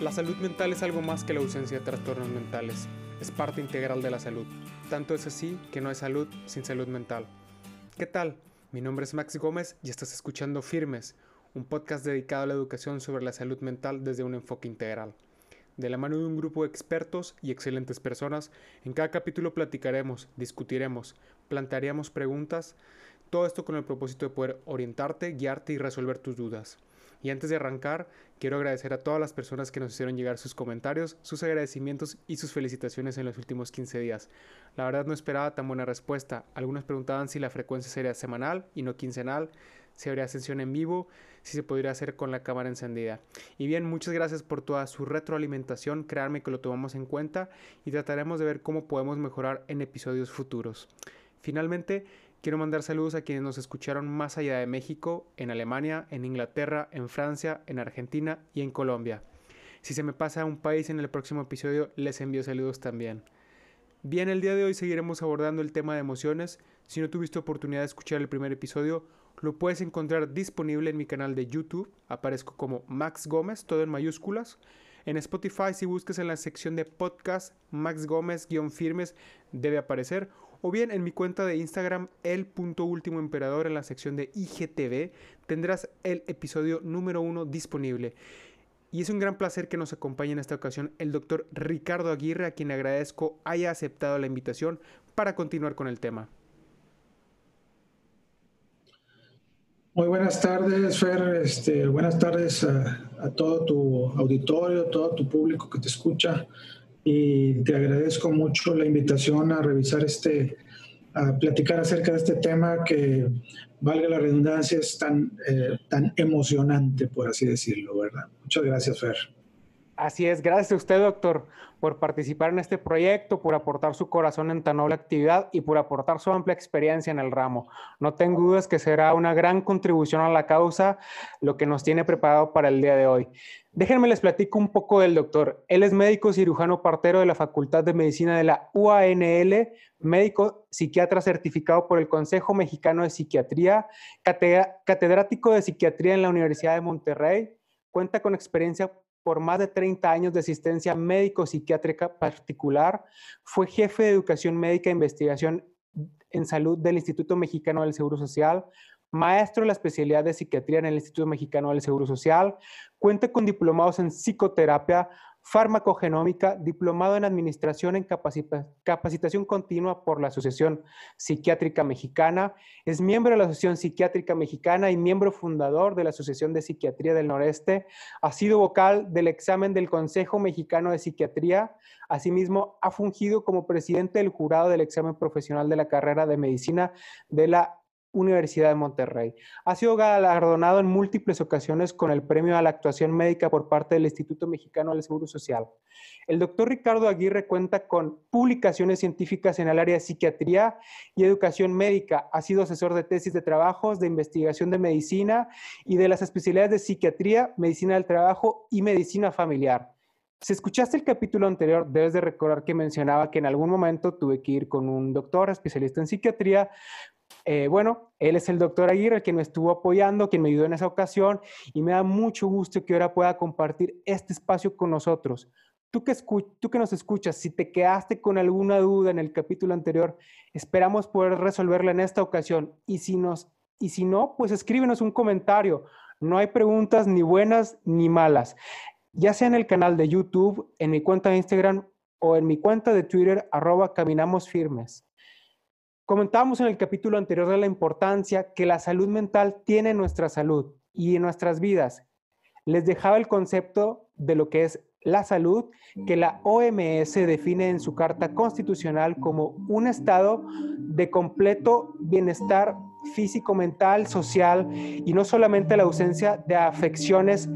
La salud mental es algo más que la ausencia de trastornos mentales, es parte integral de la salud. Tanto es así que no hay salud sin salud mental. ¿Qué tal? Mi nombre es Max Gómez y estás escuchando Firmes, un podcast dedicado a la educación sobre la salud mental desde un enfoque integral. De la mano de un grupo de expertos y excelentes personas, en cada capítulo platicaremos, discutiremos, plantearemos preguntas, todo esto con el propósito de poder orientarte, guiarte y resolver tus dudas. Y antes de arrancar, quiero agradecer a todas las personas que nos hicieron llegar sus comentarios, sus agradecimientos y sus felicitaciones en los últimos 15 días. La verdad no esperaba tan buena respuesta. Algunos preguntaban si la frecuencia sería semanal y no quincenal, si habría sesión en vivo, si se podría hacer con la cámara encendida. Y bien, muchas gracias por toda su retroalimentación, créanme que lo tomamos en cuenta y trataremos de ver cómo podemos mejorar en episodios futuros. Finalmente, Quiero mandar saludos a quienes nos escucharon más allá de México, en Alemania, en Inglaterra, en Francia, en Argentina y en Colombia. Si se me pasa un país en el próximo episodio, les envío saludos también. Bien, el día de hoy seguiremos abordando el tema de emociones. Si no tuviste oportunidad de escuchar el primer episodio, lo puedes encontrar disponible en mi canal de YouTube. Aparezco como Max Gómez, todo en mayúsculas. En Spotify, si buscas en la sección de podcast, Max Gómez-firmes debe aparecer o bien en mi cuenta de Instagram, el último emperador en la sección de IGTV, tendrás el episodio número uno disponible. Y es un gran placer que nos acompañe en esta ocasión el doctor Ricardo Aguirre, a quien agradezco haya aceptado la invitación para continuar con el tema. Muy buenas tardes, Fer. Este, buenas tardes a, a, todo tu auditorio, todo tu público que te escucha y te agradezco mucho la invitación a revisar este, a platicar acerca de este tema que, valga la redundancia, es tan, eh, tan emocionante, por así decirlo, ¿verdad? Muchas gracias, Fer. Así es, gracias a usted, doctor, por participar en este proyecto, por aportar su corazón en tan noble actividad y por aportar su amplia experiencia en el ramo. No tengo dudas que será una gran contribución a la causa lo que nos tiene preparado para el día de hoy. Déjenme les platico un poco del doctor. Él es médico cirujano partero de la Facultad de Medicina de la UANL, médico psiquiatra certificado por el Consejo Mexicano de Psiquiatría, catedrático de psiquiatría en la Universidad de Monterrey, cuenta con experiencia por más de 30 años de asistencia médico-psiquiátrica particular. Fue jefe de educación médica e investigación en salud del Instituto Mexicano del Seguro Social, maestro de la especialidad de psiquiatría en el Instituto Mexicano del Seguro Social, cuenta con diplomados en psicoterapia, farmacogenómica, diplomado en administración en capacitación continua por la Asociación Psiquiátrica Mexicana, es miembro de la Asociación Psiquiátrica Mexicana y miembro fundador de la Asociación de Psiquiatría del Noreste, ha sido vocal del examen del Consejo Mexicano de Psiquiatría, asimismo ha fungido como presidente del jurado del examen profesional de la carrera de medicina de la Universidad de Monterrey. Ha sido galardonado en múltiples ocasiones con el premio a la actuación médica por parte del Instituto Mexicano del Seguro Social. El doctor Ricardo Aguirre cuenta con publicaciones científicas en el área de psiquiatría y educación médica. Ha sido asesor de tesis de trabajos, de investigación de medicina y de las especialidades de psiquiatría, medicina del trabajo y medicina familiar. Si escuchaste el capítulo anterior, debes de recordar que mencionaba que en algún momento tuve que ir con un doctor especialista en psiquiatría eh, bueno, él es el doctor Aguirre, quien me estuvo apoyando, quien me ayudó en esa ocasión y me da mucho gusto que ahora pueda compartir este espacio con nosotros. Tú que, tú que nos escuchas, si te quedaste con alguna duda en el capítulo anterior, esperamos poder resolverla en esta ocasión. Y si, nos, y si no, pues escríbenos un comentario. No hay preguntas ni buenas ni malas. Ya sea en el canal de YouTube, en mi cuenta de Instagram o en mi cuenta de Twitter, arroba caminamos firmes. Comentábamos en el capítulo anterior de la importancia que la salud mental tiene en nuestra salud y en nuestras vidas. Les dejaba el concepto de lo que es la salud, que la OMS define en su Carta Constitucional como un estado de completo bienestar físico, mental, social y no solamente la ausencia de afecciones,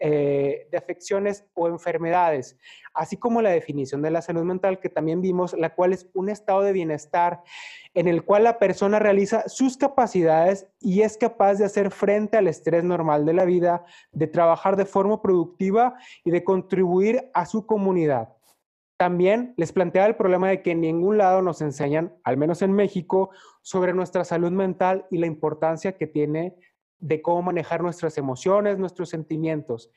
eh, de afecciones o enfermedades, así como la definición de la salud mental que también vimos, la cual es un estado de bienestar en el cual la persona realiza sus capacidades y es capaz de hacer frente al estrés normal de la vida, de trabajar de forma productiva y de contribuir a su comunidad. También les planteaba el problema de que en ningún lado nos enseñan, al menos en México, sobre nuestra salud mental y la importancia que tiene de cómo manejar nuestras emociones, nuestros sentimientos.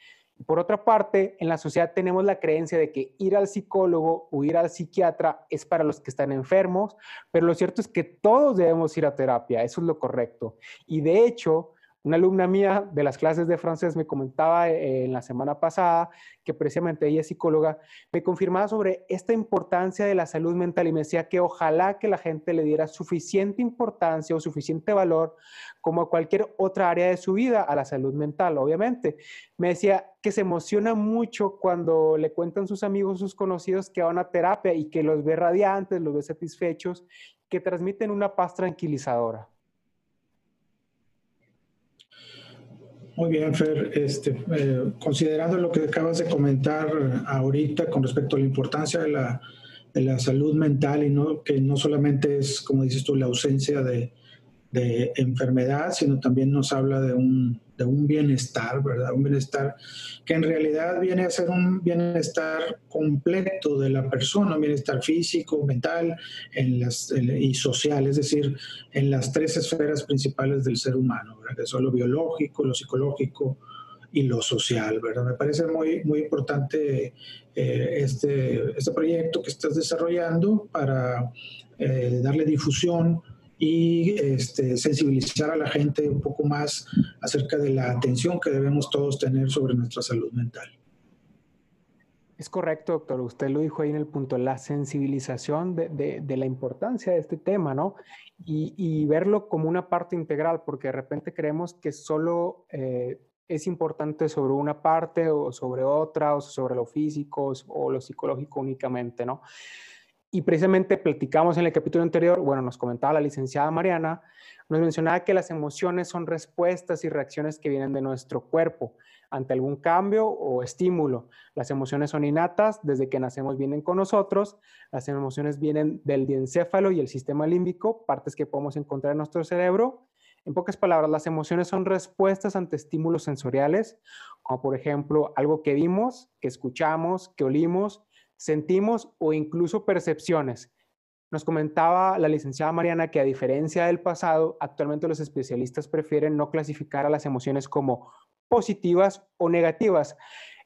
Por otra parte, en la sociedad tenemos la creencia de que ir al psicólogo o ir al psiquiatra es para los que están enfermos, pero lo cierto es que todos debemos ir a terapia, eso es lo correcto. Y de hecho, una alumna mía de las clases de francés me comentaba eh, en la semana pasada que precisamente ella es psicóloga, me confirmaba sobre esta importancia de la salud mental y me decía que ojalá que la gente le diera suficiente importancia o suficiente valor como a cualquier otra área de su vida a la salud mental, obviamente. Me decía que se emociona mucho cuando le cuentan sus amigos, sus conocidos que van a terapia y que los ve radiantes, los ve satisfechos, que transmiten una paz tranquilizadora. Muy bien, Fer. Este, eh, considerando lo que acabas de comentar ahorita con respecto a la importancia de la, de la salud mental y no, que no solamente es, como dices tú, la ausencia de, de enfermedad, sino también nos habla de un, de un bienestar, ¿verdad? Un bienestar que en realidad viene a ser un bienestar completo de la persona, un bienestar físico, mental en las, y social, es decir, en las tres esferas principales del ser humano, ¿verdad? Que son lo biológico, lo psicológico y lo social, ¿verdad? Me parece muy, muy importante eh, este, este proyecto que estás desarrollando para eh, darle difusión y este, sensibilizar a la gente un poco más acerca de la atención que debemos todos tener sobre nuestra salud mental. Es correcto, doctor. Usted lo dijo ahí en el punto, la sensibilización de, de, la importancia de este tema, ¿no? Y, y, verlo como una parte integral, porque de repente creemos que solo eh, es importante sobre una parte o sobre otra, o sobre lo físico o lo psicológico únicamente, ¿no? Y precisamente platicamos en el capítulo anterior, bueno, nos comentaba la licenciada Mariana, nos mencionaba que las emociones son respuestas y reacciones que vienen de nuestro cuerpo ante algún cambio o estímulo. Las emociones son innatas, desde que nacemos vienen con nosotros. Las emociones vienen del diencéfalo y el sistema límbico, partes que podemos encontrar en nuestro cerebro. En pocas palabras, las emociones son respuestas ante estímulos sensoriales, como por ejemplo algo que vimos, que escuchamos, que olimos, sentimos o incluso percepciones. Nos comentaba la licenciada Mariana que a diferencia del pasado, actualmente los especialistas prefieren no clasificar a las emociones como positivas o negativas,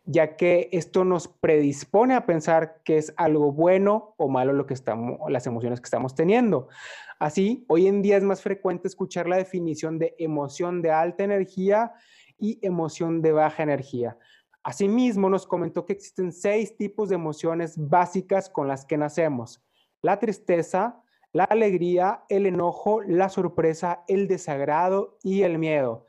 ya que esto nos predispone a pensar que es algo bueno o malo lo que estamos, las emociones que estamos teniendo. Así, hoy en día es más frecuente escuchar la definición de emoción de alta energía y emoción de baja energía. Asimismo, nos comentó que existen seis tipos de emociones básicas con las que nacemos. La tristeza, la alegría, el enojo, la sorpresa, el desagrado y el miedo.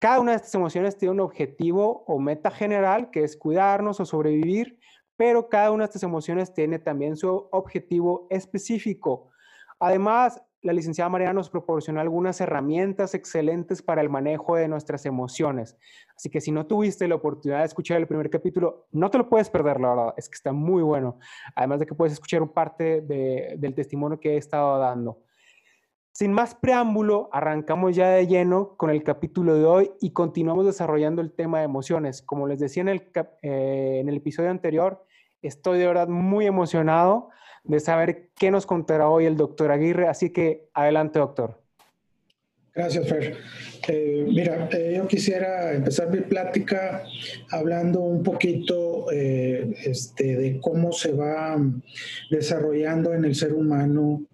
Cada una de estas emociones tiene un objetivo o meta general, que es cuidarnos o sobrevivir, pero cada una de estas emociones tiene también su objetivo específico. Además, la licenciada María nos proporcionó algunas herramientas excelentes para el manejo de nuestras emociones. Así que si no tuviste la oportunidad de escuchar el primer capítulo, no te lo puedes perder, la verdad, es que está muy bueno. Además de que puedes escuchar parte del testimonio que he estado dando. Sin más preámbulo, arrancamos ya de lleno con el capítulo de hoy y continuamos desarrollando el tema de emociones. Como les decía en el, eh, en el episodio anterior, estoy de verdad muy emocionado de saber qué nos contará hoy el doctor Aguirre. Así que adelante, doctor. Gracias, Fer. Eh, mira, eh, yo quisiera empezar mi plática hablando un poquito eh, este, de cómo se va desarrollando en el ser humano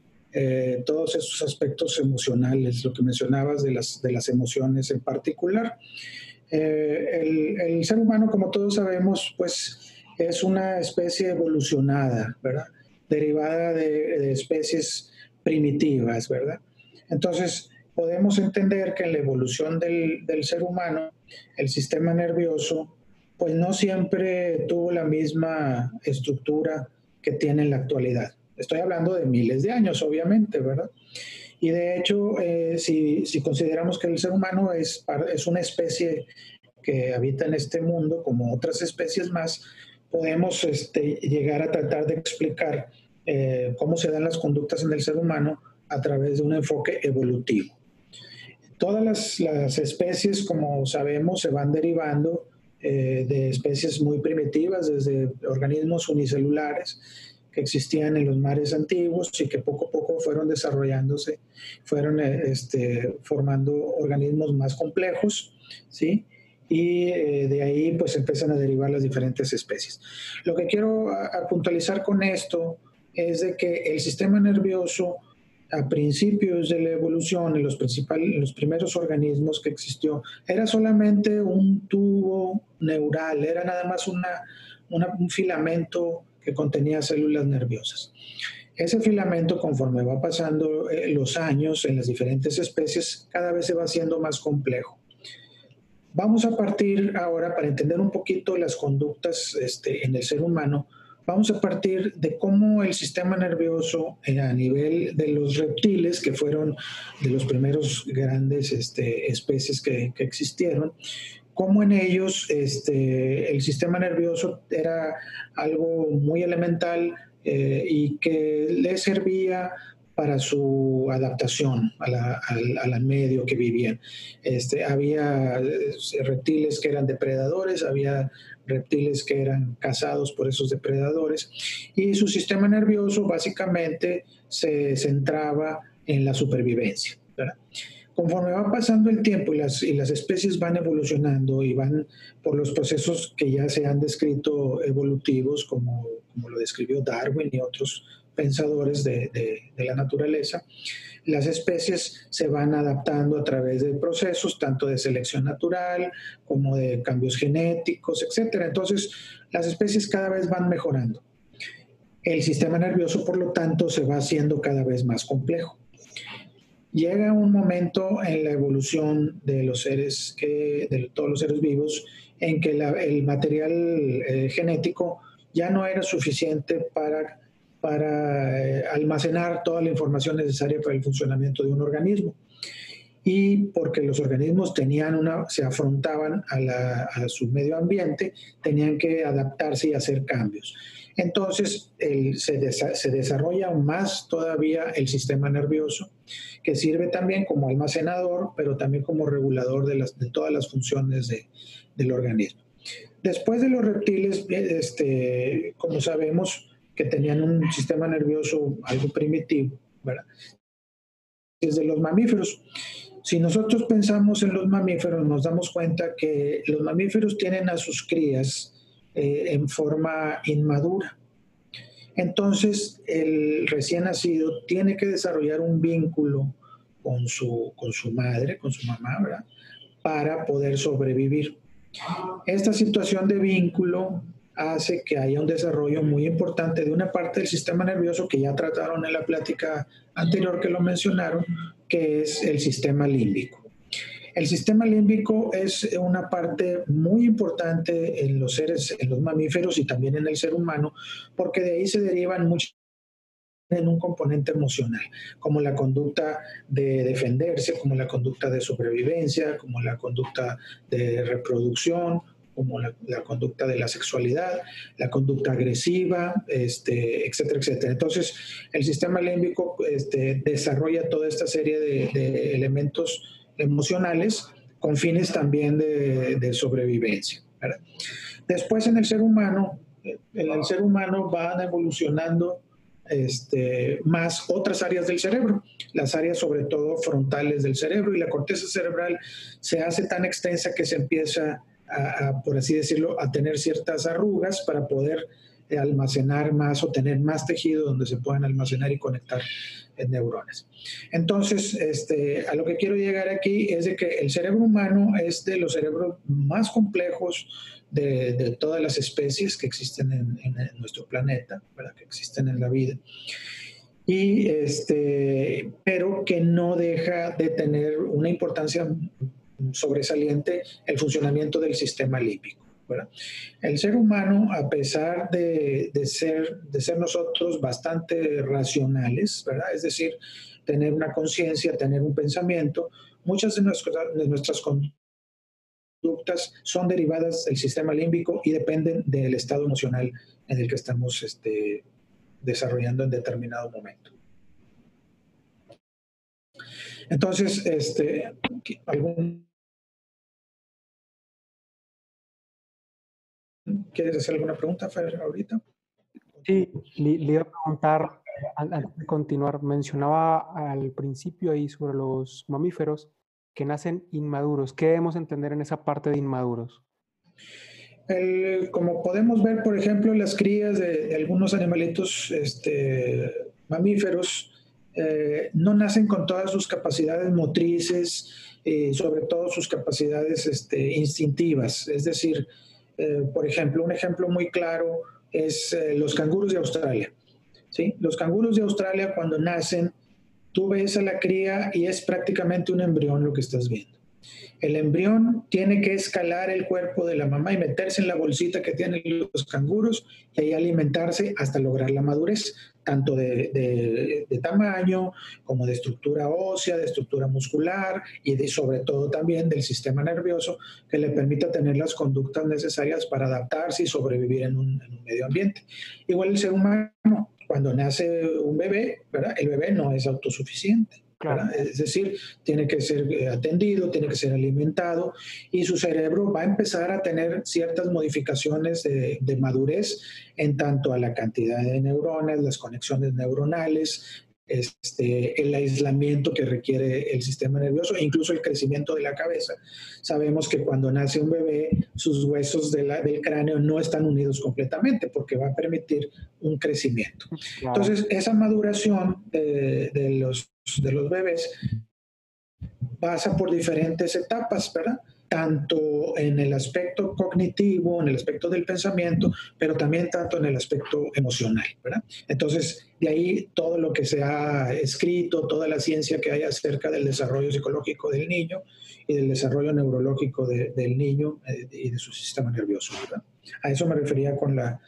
todos esos aspectos emocionales, lo que mencionabas de las, de las emociones en particular. El, el, ser humano, como todos sabemos, pues es una especie evolucionada, ¿verdad? Derivada de, especies primitivas, ¿verdad? Entonces, podemos entender que en la evolución del, ser humano, el sistema nervioso, pues no siempre tuvo la misma estructura que tiene en la actualidad. Estoy hablando de miles de años, obviamente, ¿verdad? Y de hecho, eh, si, consideramos que el ser humano es, es una especie que habita en este mundo, como otras especies más, podemos este, llegar a tratar de explicar eh, cómo se dan las conductas en el ser humano a través de un enfoque evolutivo. Todas las, especies, como sabemos, se van derivando eh, de especies muy primitivas, desde organismos unicelulares que existían en los mares antiguos y que poco a poco fueron desarrollándose, fueron eh, este, formando organismos más complejos, ¿sí? y eh, de ahí pues empiezan a derivar las diferentes especies. Lo que quiero puntualizar con esto es de que el sistema nervioso a principios de la evolución, en los, principales, los primeros organismos que existió, era solamente un tubo neural, era nada más una, un filamento que contenía células nerviosas. Ese filamento, conforme va pasando eh, los años en las diferentes especies, cada vez se va haciendo más complejo. Vamos a partir ahora, para entender un poquito las conductas este, en el ser humano, vamos a partir de cómo el sistema nervioso eh, a nivel de los reptiles, que fueron de los primeros grandes este, especies que, existieron, cómo en ellos este, el sistema nervioso era algo muy elemental eh, y que le servía para su adaptación al, medio que vivían. Este, había eh, reptiles que eran depredadores, había reptiles que eran cazados por esos depredadores y su sistema nervioso básicamente se centraba en la supervivencia. Conforme va pasando el tiempo y las, y las especies van evolucionando y van por los procesos que ya se han descrito evolutivos, como, como lo describió Darwin y otros pensadores de, la naturaleza, las especies se van adaptando a través de procesos tanto de selección natural como de cambios genéticos, etc. Entonces, las especies cada vez van mejorando. El sistema nervioso, por lo tanto, se va haciendo cada vez más complejo. Llega un momento en la evolución de los seres, que, de todos los seres vivos, en que el material eh, genético ya no era suficiente para para eh, almacenar toda la información necesaria para el funcionamiento de un organismo. Y porque los organismos tenían una, se afrontaban a, su medio ambiente, tenían que adaptarse y hacer cambios. Entonces se, se, desarrolla más todavía el sistema nervioso, que sirve también como almacenador, pero también como regulador de, todas las funciones de, del organismo. Después de los reptiles, este, como sabemos, que tenían un sistema nervioso algo primitivo, ¿verdad? Desde los mamíferos. Si nosotros pensamos en los mamíferos, nos damos cuenta que los mamíferos tienen a sus crías eh, en forma inmadura. Entonces, el recién nacido tiene que desarrollar un vínculo con su, con su madre, con su mamá, ¿verdad? Para poder sobrevivir. Esta situación de vínculo hace que haya un desarrollo muy importante de una parte del sistema nervioso que ya trataron en la plática anterior que lo mencionaron, que es el sistema límbico. El sistema límbico es una parte muy importante en los seres, en los mamíferos y también en el ser humano, porque de ahí se derivan muchas en un componente emocional, como la conducta de defenderse, como la conducta de sobrevivencia, como la conducta de reproducción, como la, conducta de la sexualidad, la conducta agresiva, este, etcétera, etcétera. Entonces, el sistema límbico este, desarrolla toda esta serie de, elementos emocionales con fines también de, sobrevivencia. Después, en el ser humano, en el ser humano van evolucionando este, más otras áreas del cerebro, las áreas sobre todo frontales del cerebro y la corteza cerebral se hace tan extensa que se empieza por así decirlo, a tener ciertas arrugas para poder almacenar más o tener más tejido donde se puedan almacenar y conectar neuronas. Entonces, este, a lo que quiero llegar aquí es de que el cerebro humano es de los cerebros más complejos de, todas las especies que existen en, nuestro planeta, ¿verdad? que existen en la vida. Y este, pero que no deja de tener una importancia sobresaliente el funcionamiento del sistema límbico. El ser humano, a pesar de, ser, de ser nosotros bastante racionales, ¿verdad? es decir, tener una conciencia, tener un pensamiento, muchas de nuestras, de nuestras conductas son derivadas del sistema límbico y dependen del estado emocional en el que estamos este, desarrollando en determinado momento. Entonces, este, ¿algún ¿Quieres hacer alguna pregunta, Fer, ahorita? Sí, le, iba a preguntar, antes de continuar, mencionaba al principio ahí sobre los mamíferos, que nacen inmaduros. ¿Qué debemos entender en esa parte de inmaduros? como podemos ver, por ejemplo, las crías de, algunos animalitos este, mamíferos eh, no nacen con todas sus capacidades motrices, y sobre todo sus capacidades este, instintivas. Es decir, eh, por ejemplo, un ejemplo muy claro es eh, los canguros de Australia. ¿sí? Los canguros de Australia cuando nacen, tú ves a la cría y es prácticamente un embrión lo que estás viendo. El embrión tiene que escalar el cuerpo de la mamá y meterse en la bolsita que tienen los canguros y ahí alimentarse hasta lograr la madurez, tanto de, tamaño como de estructura ósea, de estructura muscular y de, sobre todo también del sistema nervioso que le permita tener las conductas necesarias para adaptarse y sobrevivir en un, en un medio ambiente. Igual el ser humano, cuando nace un bebé, ¿verdad? el bebé no es autosuficiente es decir, tiene que ser eh, atendido, tiene que ser alimentado y su cerebro va a empezar a tener ciertas modificaciones de, madurez en tanto a la cantidad de neuronas, las conexiones neuronales, este, el aislamiento que requiere el sistema nervioso e incluso el crecimiento de la cabeza. Sabemos que cuando nace un bebé, sus huesos del cráneo no están unidos completamente porque va a permitir un crecimiento. Entonces, esa maduración de los de los bebés pasa por diferentes etapas, ¿verdad? Tanto en el aspecto cognitivo, en el aspecto del pensamiento, pero también tanto en el aspecto emocional, ¿verdad? Entonces, de ahí todo lo que se ha escrito, toda la ciencia que hay acerca del desarrollo psicológico del niño y del desarrollo neurológico del niño eh, y de su sistema nervioso, ¿verdad? A eso me refería con la,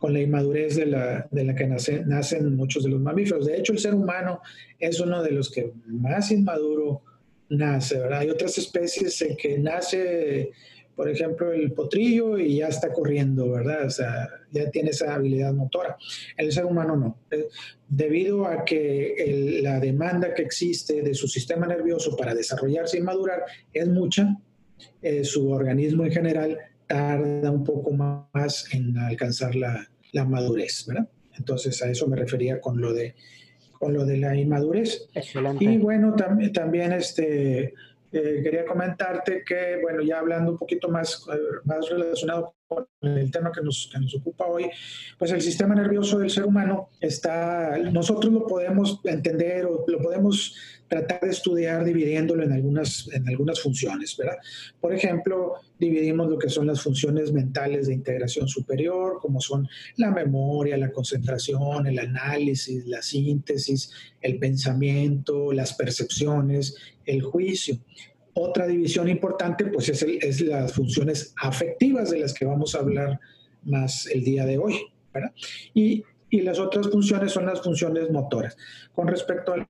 con la inmadurez de la, de la que nacen muchos de los mamíferos. De hecho, el ser humano es uno de los que más inmaduro nace, ¿verdad? Hay otras especies en que nace, por ejemplo, el potrillo y ya está corriendo, ¿verdad? O sea, ya tiene esa habilidad motora. El ser humano no. Eh, debido a que la demanda que existe de su sistema nervioso para desarrollarse y madurar es mucha, eh, su organismo en general tarda un poco más en alcanzar la, la madurez, ¿verdad? Entonces a eso me refería con lo de, con lo de la inmadurez. Excelente. Y bueno, también, también este, eh, quería comentarte que, bueno, ya hablando un poquito más, eh, más relacionado el tema que nos, que nos ocupa hoy, pues el sistema nervioso del ser humano está, nosotros lo podemos entender o lo podemos tratar de estudiar dividiéndolo en algunas, en algunas funciones, ¿verdad? Por ejemplo, dividimos lo que son las funciones mentales de integración superior, como son la memoria, la concentración, el análisis, la síntesis, el pensamiento, las percepciones, el juicio. Otra división importante, pues, es, es las funciones afectivas de las que vamos a hablar más el día de hoy. Y, las otras funciones son las funciones motoras. Con respecto al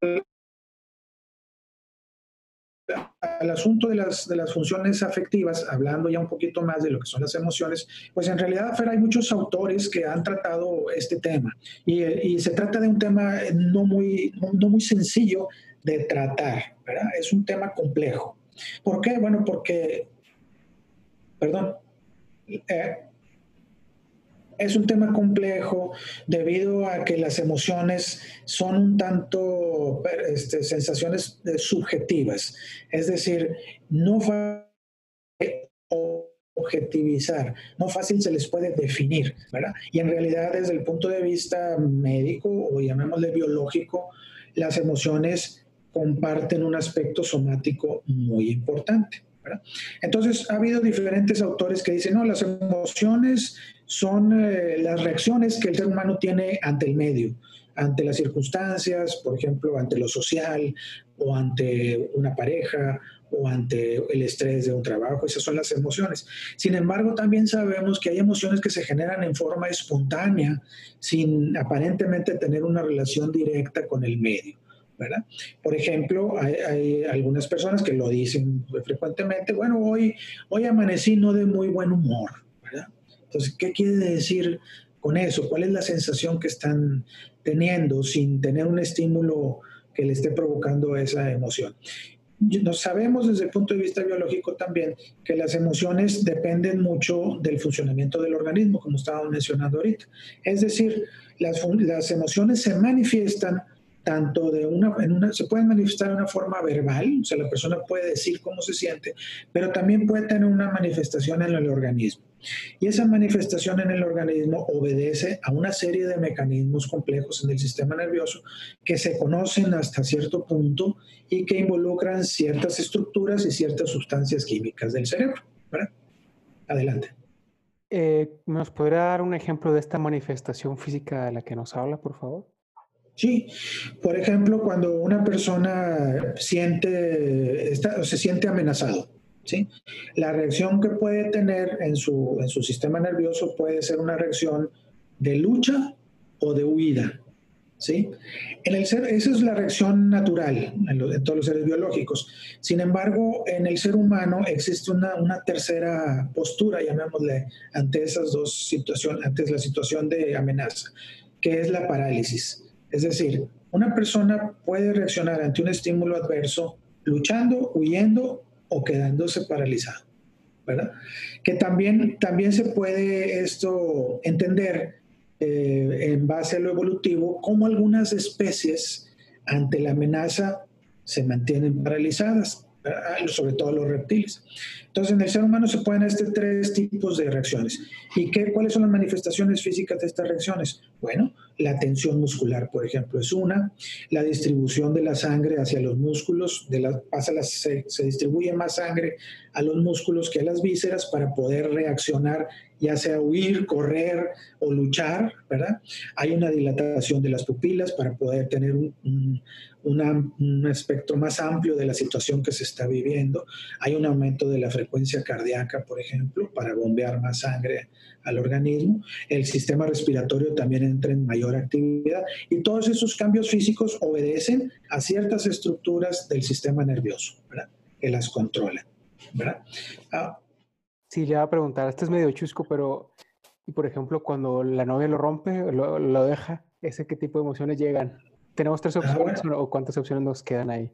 asunto de las, funciones afectivas, hablando ya un poquito más de lo que son las emociones, pues en realidad, Fer, hay muchos autores que han tratado este tema y, se trata de un tema no muy, sencillo de tratar. Es un tema complejo. ¿Por qué? Bueno, porque, perdón, eh, es un tema complejo debido a que las emociones son un tanto este, sensaciones eh, subjetivas, es decir, no objetivizar, no fácil se les puede definir, ¿verdad? Y en realidad desde el punto de vista médico o llamémosle biológico, las emociones comparten un aspecto somático muy importante. Entonces, ha habido diferentes autores que dicen, no, las emociones son eh, las reacciones que el ser humano tiene ante el medio, ante las circunstancias, por ejemplo, ante lo social o ante una pareja o ante el estrés de un trabajo, esas son las emociones. Sin embargo, también sabemos que hay emociones que se generan en forma espontánea, sin aparentemente tener una relación directa con el medio. ¿Verdad? Por ejemplo, hay, algunas personas que lo dicen frecuentemente, bueno, hoy, hoy amanecí no de muy buen humor, entonces, ¿qué quiere decir con eso? ¿Cuál es la sensación que están teniendo sin tener un estímulo que le esté provocando esa emoción? Nos sabemos desde el punto de vista biológico también que las emociones dependen mucho del funcionamiento del organismo, como estábamos mencionando ahorita. Es decir, las, las emociones se manifiestan tanto de una, se pueden manifestar de una forma verbal, o sea, la persona puede decir cómo se siente, pero también puede tener una manifestación en el organismo. Y esa manifestación en el organismo obedece a una serie de mecanismos complejos en el sistema nervioso que se conocen hasta cierto punto y que involucran ciertas estructuras y ciertas sustancias químicas del cerebro. Adelante. Eh, ¿Nos podría dar un ejemplo de esta manifestación física de la que nos habla, por favor? Sí, por ejemplo, cuando una persona siente, está, se siente amenazado, ¿sí? la reacción que puede tener en su, en su sistema nervioso puede ser una reacción de lucha o de huida. ¿sí? En el ser, esa es la reacción natural en, todos los seres biológicos. Sin embargo, en el ser humano existe una, una, tercera postura, llamémosle, ante esas dos situaciones, ante la situación de amenaza, que es la parálisis. Es decir, una persona puede reaccionar ante un estímulo adverso luchando, huyendo o quedándose paralizado, ¿verdad? Que también, también se puede esto entender eh, en base a lo evolutivo como algunas especies ante la amenaza se mantienen paralizadas, sobre todo los reptiles. Entonces, en el ser humano se pueden hacer tres tipos de reacciones. ¿Y qué, cuáles son las manifestaciones físicas de estas reacciones? Bueno, la tensión muscular, por ejemplo, es una. La distribución de la sangre hacia los músculos, de la, pasa se, se distribuye más sangre a los músculos que a las vísceras para poder reaccionar, ya sea huir, correr o luchar, ¿verdad? Hay una dilatación de las pupilas para poder tener un, un espectro más amplio de la situación que se está viviendo. Hay un aumento de la frecuencia cardíaca, por ejemplo, para bombear más sangre al organismo. El sistema respiratorio también entra en mayor actividad y todos esos cambios físicos obedecen a ciertas estructuras del sistema nervioso, ¿verdad? Que las controlan, ¿verdad? Ah, sí, le voy a preguntar, esto es medio chusco, pero, y por ejemplo, cuando la novia lo rompe, lo, lo deja, ¿ese qué tipo de emociones llegan? ¿Tenemos tres ah, opciones o cuántas opciones nos quedan ahí?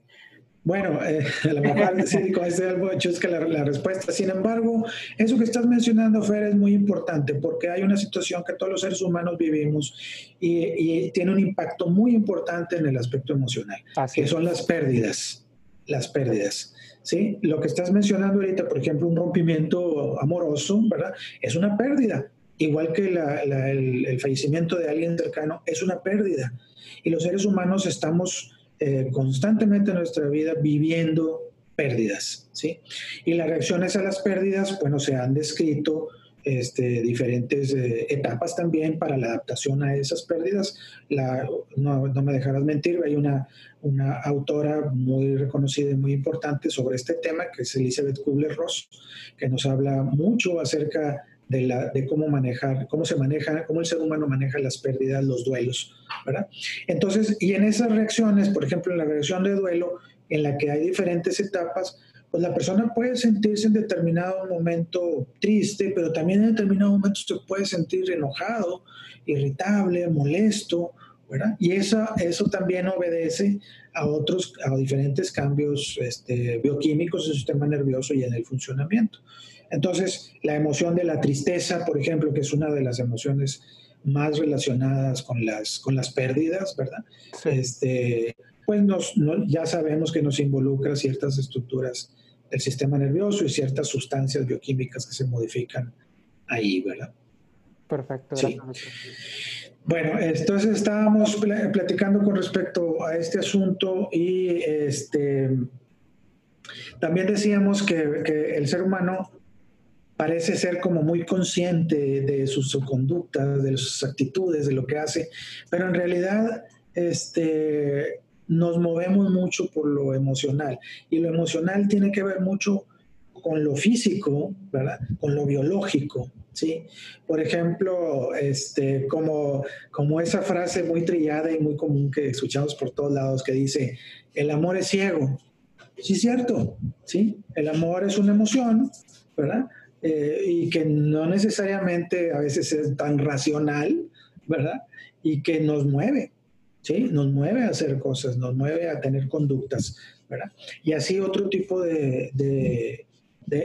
Bueno, eh, a lo mejor sí, con este algo chusca la, la respuesta. Sin embargo, eso que estás mencionando, Fer, es muy importante porque hay una situación que todos los seres humanos vivimos y, tiene un impacto muy importante en el aspecto emocional, que son las pérdidas. Las pérdidas. ¿Sí? Lo que estás mencionando ahorita, por ejemplo, un rompimiento amoroso, ¿verdad? Es una pérdida. Igual que el, fallecimiento de alguien cercano, es una pérdida. Y los seres humanos estamos eh, constantemente en nuestra vida viviendo pérdidas, ¿sí? Y las reacciones a las pérdidas, bueno, se han descrito este, diferentes eh, etapas también para la adaptación a esas pérdidas. La, no, no, me dejarás mentir, hay una, una autora muy reconocida y muy importante sobre este tema, que es Elizabeth Kubler-Ross, que nos habla mucho acerca de, la, de cómo manejar, cómo se maneja, cómo el ser humano maneja las pérdidas, los duelos, ¿verdad? Entonces, y en esas reacciones, por ejemplo, en la reacción de duelo, en la que hay diferentes etapas, pues la persona puede sentirse en determinado momento triste, pero también en determinado momento se puede sentir enojado, irritable, molesto, ¿verdad? Y eso, eso también obedece a otros, a diferentes cambios este, bioquímicos en el sistema nervioso y en el funcionamiento. Entonces, la emoción de la tristeza, por ejemplo, que es una de las emociones más relacionadas con las, con las pérdidas, ¿verdad? Este, pues nos, ya sabemos que nos involucra ciertas estructuras del sistema nervioso y ciertas sustancias bioquímicas que se modifican ahí, ¿verdad? Perfecto. Sí. Bueno, entonces estábamos platicando con respecto a este asunto y este, también decíamos que, que el ser humano parece ser como muy consciente de sus conductas, de sus actitudes, de lo que hace, pero en realidad este, nos movemos mucho por lo emocional y lo emocional tiene que ver mucho con lo físico, ¿verdad? Con lo biológico, ¿sí? Por ejemplo, este, como, como esa frase muy trillada y muy común que escuchamos por todos lados que dice, el amor es ciego. Sí, cierto, ¿sí? El amor es una emoción, ¿verdad? Eh, y que no necesariamente a veces es tan racional, ¿verdad? Y que nos mueve, ¿sí? Nos mueve a hacer cosas, nos mueve a tener conductas, ¿verdad? Y así otro tipo de, de,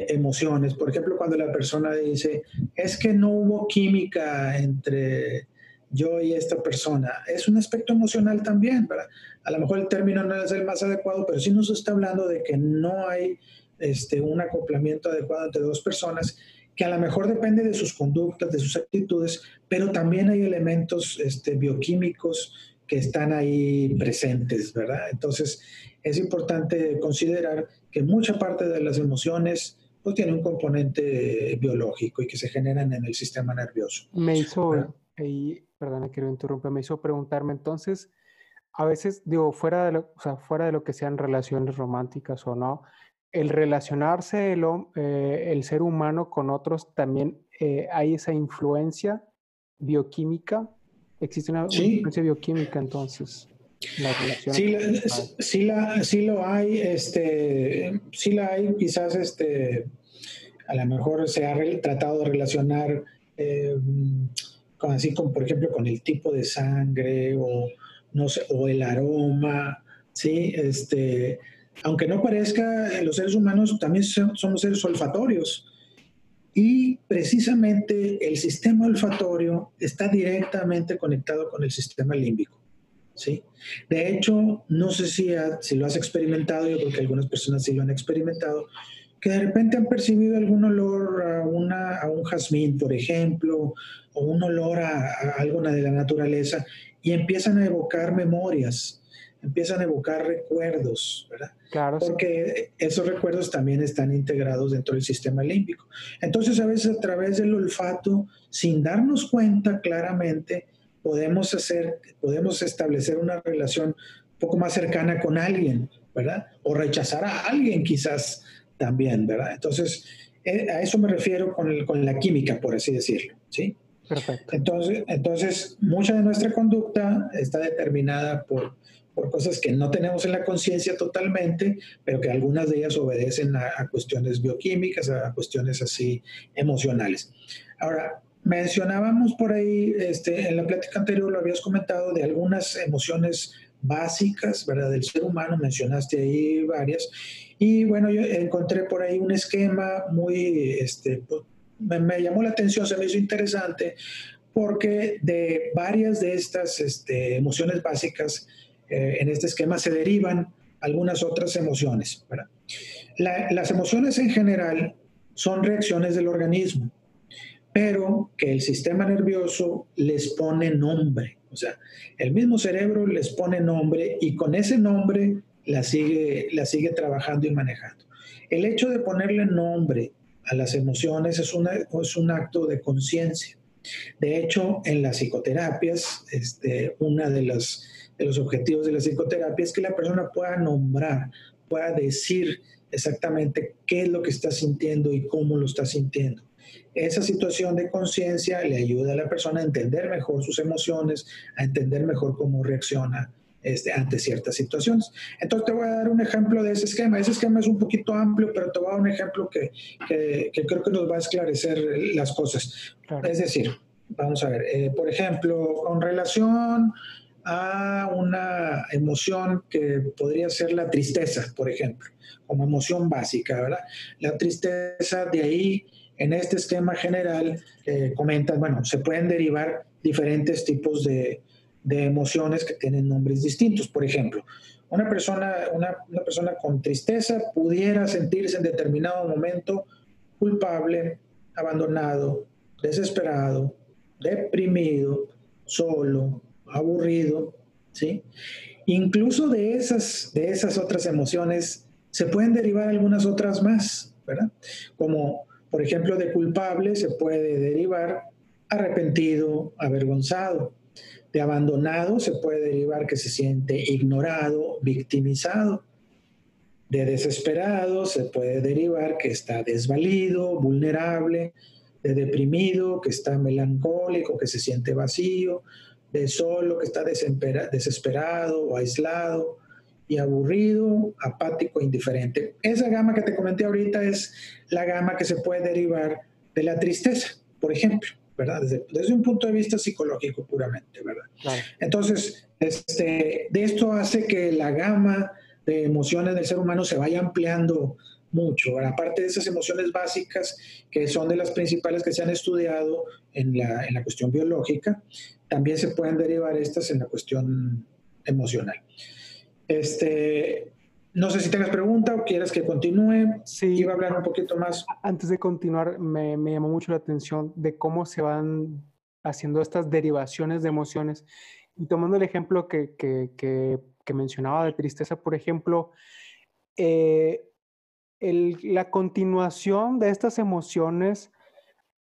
emociones. Por ejemplo, cuando la persona dice, es que no hubo química entre yo y esta persona. Es un aspecto emocional también. A lo mejor el término no es el más adecuado, pero sí nos está hablando de que no hay este, un acoplamiento adecuado entre dos personas que a lo mejor depende de sus conductas, de sus actitudes, pero también hay elementos este, bioquímicos que están ahí presentes, ¿verdad? Entonces, es importante considerar que mucha parte de las emociones pues tiene un componente biológico y que se generan en el sistema nervioso. Me hizo, ahí, perdona, quiero interrumpir, me hizo preguntarme entonces, a veces, digo, fuera de lo, o sea, fuera de lo que sean relaciones románticas o no, el relacionarse el, eh, el ser humano con otros también eh, hay esa influencia bioquímica. Existe una, influencia bioquímica entonces. La sí, sí, la, sí lo hay, este, sí la hay, quizás este, a lo mejor se ha tratado de relacionar eh, con, así como por ejemplo con el tipo de sangre o no sé, o el aroma, sí, este, aunque no parezca, los seres humanos también somos seres olfatorios. Y precisamente el sistema olfatorio está directamente conectado con el sistema límbico. ¿sí? De hecho, no sé si, si lo has experimentado, yo creo que algunas personas sí lo han experimentado, que de repente han percibido algún olor a, una, a un jazmín, por ejemplo, o un olor a, a algo de la naturaleza, y empiezan a evocar memorias, empiezan a evocar recuerdos, ¿verdad? Claro. Porque esos recuerdos también están integrados dentro del sistema límbico. Entonces, a veces a través del olfato, sin darnos cuenta claramente, podemos hacer, podemos establecer una relación un poco más cercana con alguien, ¿verdad? O rechazar a alguien quizás también, ¿verdad? Entonces, eh, a eso me refiero con, con la química, por así decirlo, ¿sí? Perfecto. Entonces, entonces, mucha de nuestra conducta está determinada por por cosas que no tenemos en la conciencia totalmente, pero que algunas de ellas obedecen a, cuestiones bioquímicas, a cuestiones así emocionales. Ahora, mencionábamos por ahí, este, en la plática anterior lo habías comentado, de algunas emociones básicas, ¿verdad? Del ser humano, mencionaste ahí varias. Y bueno, yo encontré por ahí un esquema muy, este, pues, me, me, llamó la atención, se me hizo interesante, porque de varias de estas este, emociones básicas eh, en este esquema se derivan algunas otras emociones. las emociones en general son reacciones del organismo, pero que el sistema nervioso les pone nombre. O sea, el mismo cerebro les pone nombre y con ese nombre la sigue, la sigue trabajando y manejando. El hecho de ponerle nombre a las emociones es, es un acto de conciencia. De hecho, en las psicoterapias, este, una de las de los objetivos de la psicoterapia es que la persona pueda nombrar, pueda decir exactamente qué es lo que está sintiendo y cómo lo está sintiendo. Esa situación de conciencia le ayuda a la persona a entender mejor sus emociones, a entender mejor cómo reacciona este, ante ciertas situaciones. Entonces te voy a dar un ejemplo de ese esquema. Ese esquema es un poquito amplio, pero te voy a dar un ejemplo que, que, creo que nos va a esclarecer las cosas. Es decir, vamos a ver, eh, por ejemplo, con relación a una emoción que podría ser la tristeza, por ejemplo, como emoción básica, ¿verdad? La tristeza, de ahí, en este esquema general, eh, comentan, bueno, se pueden derivar diferentes tipos de, de, emociones que tienen nombres distintos. Por ejemplo, una persona, una, una persona con tristeza pudiera sentirse en determinado momento culpable, abandonado, desesperado, deprimido, solo, aburrido, ¿sí? Incluso de esas, de esas otras emociones se pueden derivar algunas otras más, ¿verdad? Como, por ejemplo, de culpable se puede derivar arrepentido, avergonzado. De abandonado se puede derivar que se siente ignorado, victimizado. De desesperado se puede derivar que está desvalido, vulnerable. De deprimido, que está melancólico, que se siente vacío de solo, que está desesperado o aislado y aburrido, apático, indiferente. Esa gama que te comenté ahorita es la gama que se puede derivar de la tristeza, por ejemplo, ¿verdad? Desde, un punto de vista psicológico puramente, ¿verdad? Entonces, este, de esto hace que la gama de emociones del ser humano se vaya ampliando mucho. Aparte de esas emociones básicas, que son de las principales que se han estudiado en la, en la cuestión biológica, también se pueden derivar estas en la cuestión emocional. Este, no sé si tengas pregunta o quieres que continúe. Sí. Iba a hablar un poquito más. Antes de continuar, me, me llamó mucho la atención de cómo se van haciendo estas derivaciones de emociones. Y tomando el ejemplo que, que, que, que mencionaba de tristeza, por ejemplo, eh, el, la continuación de estas emociones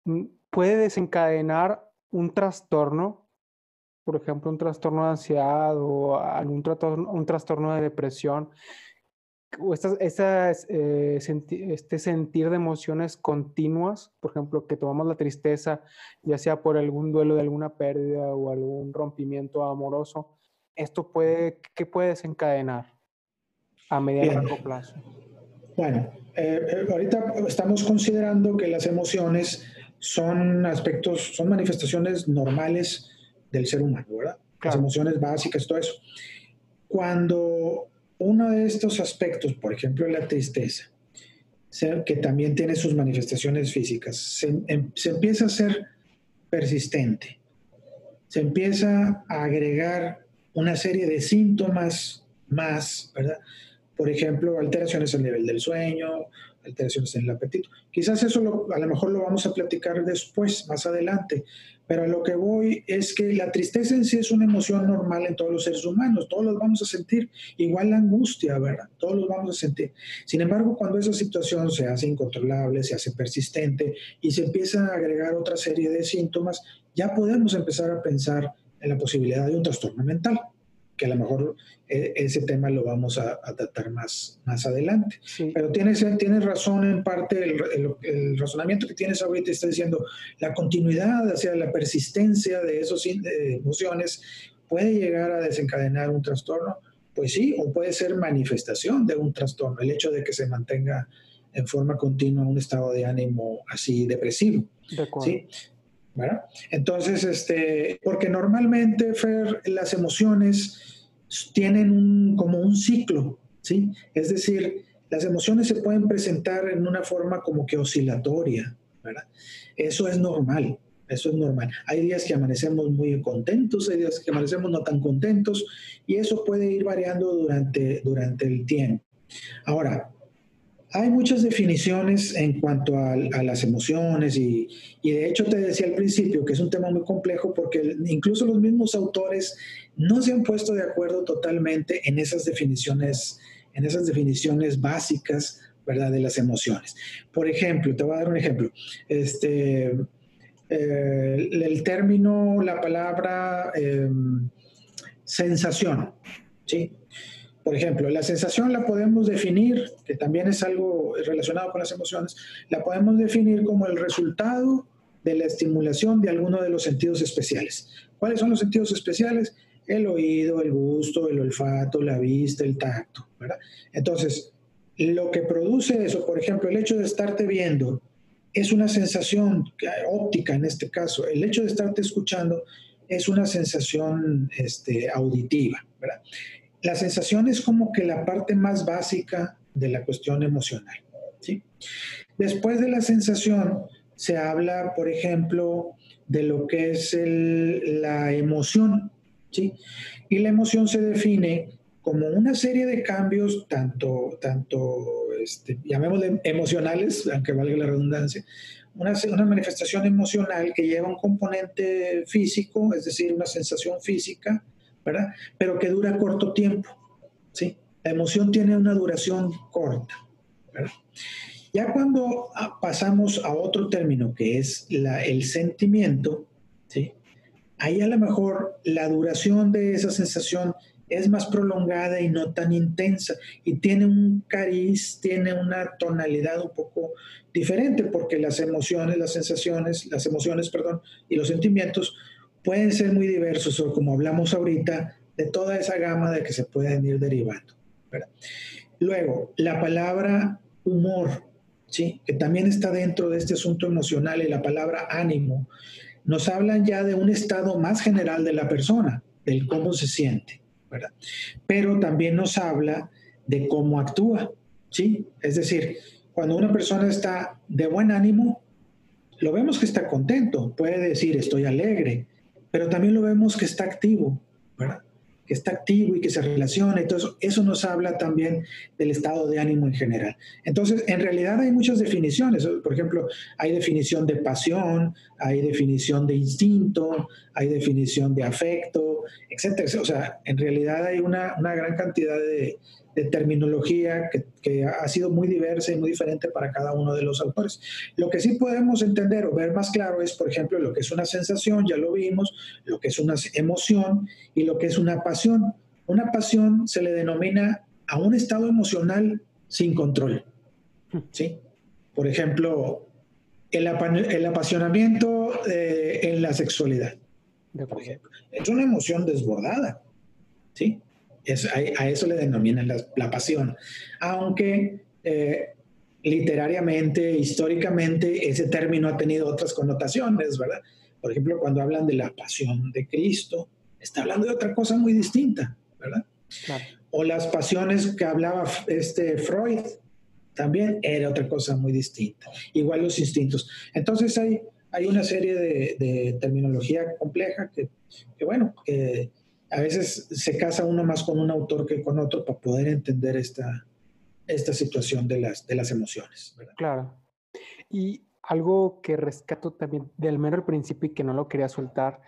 mm, puede desencadenar un trastorno, por ejemplo, un trastorno de ansiedad o algún trastorno, un trastorno de depresión, o estas, estas, eh, senti este sentir de emociones continuas, por ejemplo, que tomamos la tristeza, ya sea por algún duelo de alguna pérdida o algún rompimiento amoroso, esto puede, ¿qué puede desencadenar a mediano y largo plazo? Bueno, eh, ahorita estamos considerando que las emociones son aspectos, son manifestaciones normales del ser humano, ¿verdad? Claro. Las emociones básicas, todo eso. Cuando uno de estos aspectos, por ejemplo la tristeza, que también tiene sus manifestaciones físicas, se, em, se, empieza a ser persistente, se empieza a agregar una serie de síntomas más, ¿verdad? Por ejemplo, alteraciones al nivel del sueño, alteraciones en el apetito. Quizás eso a lo mejor lo vamos a platicar después, más adelante, pero a lo que voy es que la tristeza en sí es una emoción normal en todos los seres humanos, todos los vamos a sentir, igual la angustia, ¿verdad? Todos los vamos a sentir. Sin embargo, cuando esa situación se hace incontrolable, se hace persistente y se empieza a agregar otra serie de síntomas, ya podemos empezar a pensar en la posibilidad de un trastorno mental que a lo mejor eh, ese tema lo vamos a, a tratar más, más adelante. Sí. Pero tienes, tienes razón en parte, el, el, el, razonamiento que tienes ahorita está diciendo, la continuidad, o sea, la persistencia de esas emociones puede llegar a desencadenar un trastorno. Pues sí, o puede ser manifestación de un trastorno, el hecho de que se mantenga en forma continua un estado de ánimo así depresivo. De acuerdo. ¿sí? ¿Verdad? Entonces, este, porque normalmente, Fer, las emociones tienen un, como un ciclo, ¿sí? Es decir, las emociones se pueden presentar en una forma como que oscilatoria, ¿verdad? Eso es normal, eso es normal. Hay días que amanecemos muy contentos, hay días que amanecemos no tan contentos, y eso puede ir variando durante, durante el tiempo. Ahora, hay muchas definiciones en cuanto a, las emociones y, y, de hecho te decía al principio que es un tema muy complejo porque incluso los mismos autores no se han puesto de acuerdo totalmente en esas definiciones, en esas definiciones básicas, ¿verdad? De las emociones. Por ejemplo, te voy a dar un ejemplo. Este, eh, el término, la palabra eh, sensación, ¿sí? Por ejemplo, la sensación la podemos definir, que también es algo relacionado con las emociones, la podemos definir como el resultado de la estimulación de alguno de los sentidos especiales. ¿Cuáles son los sentidos especiales? El oído, el gusto, el olfato, la vista, el tacto. ¿verdad? Entonces, lo que produce eso, por ejemplo, el hecho de estarte viendo, es una sensación óptica en este caso. El hecho de estarte escuchando es una sensación este, auditiva. ¿verdad? La sensación es como que la parte más básica de la cuestión emocional. ¿sí? Después de la sensación se habla, por ejemplo, de lo que es el, la emoción. ¿sí? Y la emoción se define como una serie de cambios, tanto, tanto este, llamémosle emocionales, aunque valga la redundancia, una, una, manifestación emocional que lleva un componente físico, es decir, una sensación física, Pero que dura corto tiempo, ¿sí? La emoción tiene una duración corta. Ya cuando ah, pasamos a otro término que es el sentimiento, ¿sí? Ahí a lo mejor la duración de esa sensación es más prolongada y no tan intensa y tiene un cariz, tiene una tonalidad un poco diferente porque las emociones, las sensaciones, las emociones, perdón, y los sentimientos pueden ser muy diversos o como hablamos ahorita, de toda esa gama de que se pueden ir derivando. Luego, la palabra humor, ¿sí? que también está dentro de este asunto emocional y la palabra ánimo, nos hablan ya de un estado más general de la persona, del cómo se siente, ¿verdad? Pero también nos habla de cómo actúa, ¿sí? Es decir, cuando una persona está de buen ánimo, lo vemos que está contento, puede decir estoy alegre, pero también lo vemos que está activo, ¿verdad? que está activo y que se relaciona. Entonces, eso nos habla también del estado de ánimo en general. Entonces, en realidad hay muchas definiciones. Por ejemplo, hay definición de pasión, hay definición de instinto, hay definición de afecto, etc. O sea, en realidad hay una, una gran cantidad de, de terminología que, que, ha sido muy diversa y muy diferente para cada uno de los autores. Lo que sí podemos entender o ver más claro es, por ejemplo, lo que es una sensación, ya lo vimos, lo que es una emoción y lo que es una pasión. Una pasión se le denomina a un estado emocional sin control. ¿sí? Por ejemplo, el, el apasionamiento eh, en la sexualidad. Por ejemplo. Es una emoción desbordada. ¿sí? a, eso le denominan la, pasión. Aunque eh, literariamente, históricamente, ese término ha tenido otras connotaciones, ¿verdad? Por ejemplo, cuando hablan de la pasión de Cristo, está hablando de otra cosa muy distinta, ¿verdad? O las pasiones que hablaba este Freud, también era otra cosa muy distinta. Igual los instintos. Entonces hay, hay una serie de, terminología compleja que, que bueno, que a veces se casa uno más con un autor que con otro para poder entender esta, esta situación de las, de las emociones. Claro. Y algo que rescato también del mero principio y que no lo quería soltar,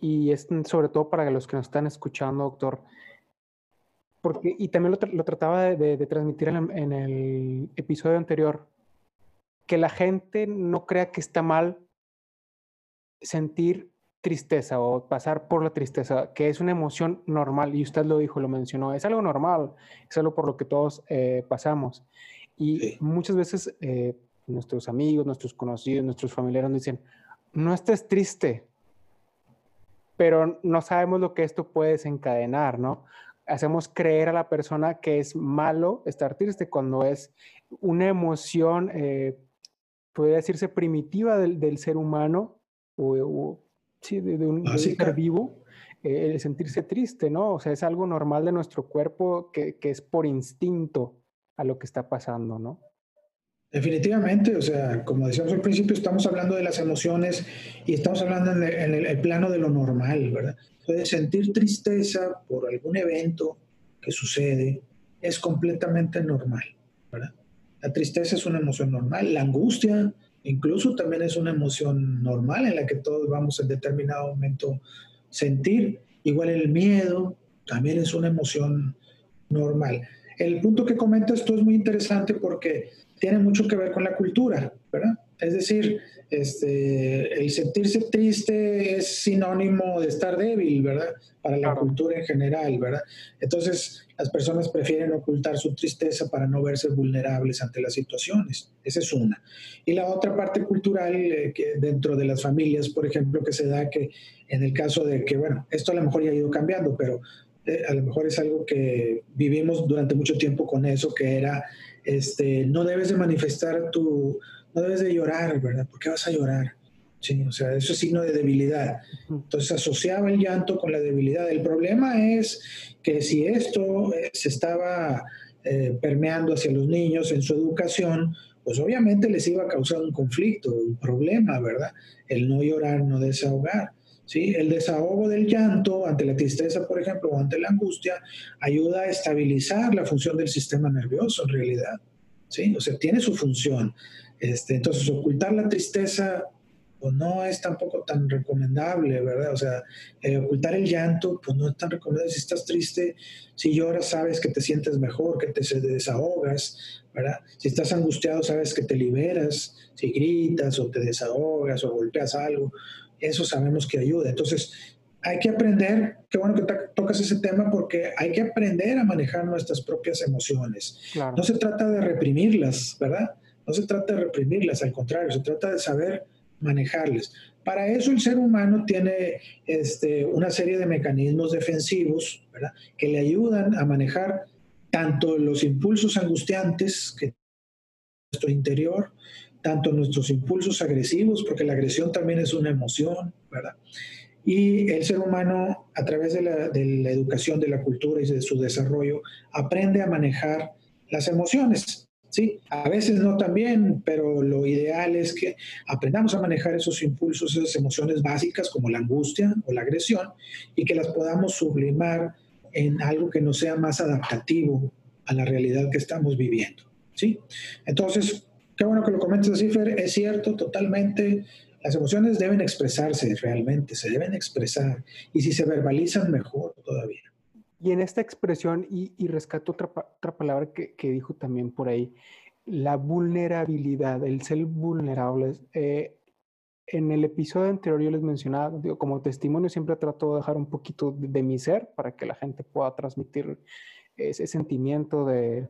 y es sobre todo para los que nos están escuchando, doctor, porque, y también lo, trataba de, transmitir en, en, el episodio anterior, que la gente no crea que está mal sentir tristeza o pasar por la tristeza, que es una emoción normal, y usted lo dijo, lo mencionó, es algo normal, es algo por lo que todos eh, pasamos. Y muchas veces eh, nuestros amigos, nuestros conocidos, nuestros familiares nos dicen, no estés triste, pero no sabemos lo que esto puede desencadenar, ¿no? Hacemos creer a la persona que es malo estar triste cuando es una emoción, eh, podría decirse, primitiva del, del ser humano o, sí, de, un, ser vivo, eh, el sentirse triste, ¿no? O sea, es algo normal de nuestro cuerpo que, que, es por instinto a lo que está pasando, ¿no? Definitivamente, o sea, como decíamos al principio, estamos hablando de las emociones y estamos hablando en el, plano de lo normal, ¿verdad? Entonces, sentir tristeza por algún evento que sucede es completamente normal, ¿verdad? La tristeza es una emoción normal, la angustia Incluso también es una emoción normal en la que todos vamos en determinado momento sentir. Igual el miedo también es una emoción normal. El punto que comentas tú es muy interesante porque tiene mucho que ver con la cultura, ¿verdad? Es decir, este, el sentirse triste es sinónimo de estar débil, ¿verdad? Para la cultura en general, ¿verdad? Entonces, las personas prefieren ocultar su tristeza para no verse vulnerables ante las situaciones. Esa es una. Y la otra parte cultural, eh, que dentro de las familias, por ejemplo, que se da que en el caso de que, bueno, esto a lo mejor ya ha ido cambiando, pero eh, a lo mejor es algo que vivimos durante mucho tiempo con eso, que era, este, no debes de manifestar tu no debes de llorar, ¿verdad? ¿Por qué vas a llorar? Sí, o sea, eso es signo de debilidad. Entonces asociaba el llanto con la debilidad. El problema es que si esto eh, se estaba eh, permeando hacia los niños en su educación, pues obviamente les iba a causar un conflicto, un problema, ¿verdad? El no llorar, no desahogar. ¿Sí? El desahogo del llanto ante la tristeza, por ejemplo, o ante la angustia, ayuda a estabilizar la función del sistema nervioso en realidad. ¿sí? O sea, tiene su función. Este, entonces, ocultar la tristeza pues no es tampoco tan recomendable, ¿verdad? O sea, eh, ocultar el llanto, pues no es tan recomendable. Si estás triste, si lloras, sabes que te sientes mejor, que te desahogas, ¿verdad? Si estás angustiado, sabes que te liberas. Si gritas o te desahogas o golpeas algo, eso sabemos que ayuda. Entonces, hay que aprender, qué bueno que tocas ese tema, porque hay que aprender a manejar nuestras propias emociones. No se trata de reprimirlas, ¿verdad? No se trata de reprimirlas, al contrario, se trata de saber manejarlas. Para eso el ser humano tiene este, una serie de mecanismos defensivos ¿verdad? que le ayudan a manejar tanto los impulsos angustiantes que nuestro interior, tanto nuestros impulsos agresivos, porque la agresión también es una emoción, ¿verdad? Y el ser humano, a través de la, educación, de la cultura y de su desarrollo, aprende a manejar las emociones. Sí, a veces no también, pero lo ideal es que aprendamos a manejar esos impulsos, esas emociones básicas como la angustia o la agresión y que las podamos sublimar en algo que nos sea más adaptativo a la realidad que estamos viviendo. ¿sí? Entonces, qué bueno que lo comentes así, Fer, es cierto totalmente. Las emociones deben expresarse realmente, se deben expresar y si se verbalizan mejor todavía. Y en esta expresión, y, rescato otra, otra palabra que, dijo también por ahí, la vulnerabilidad, el ser vulnerables. Eh, en el episodio anterior yo les mencionaba, digo, como testimonio siempre trato de dejar un poquito de, mi ser para que la gente pueda transmitir ese sentimiento de,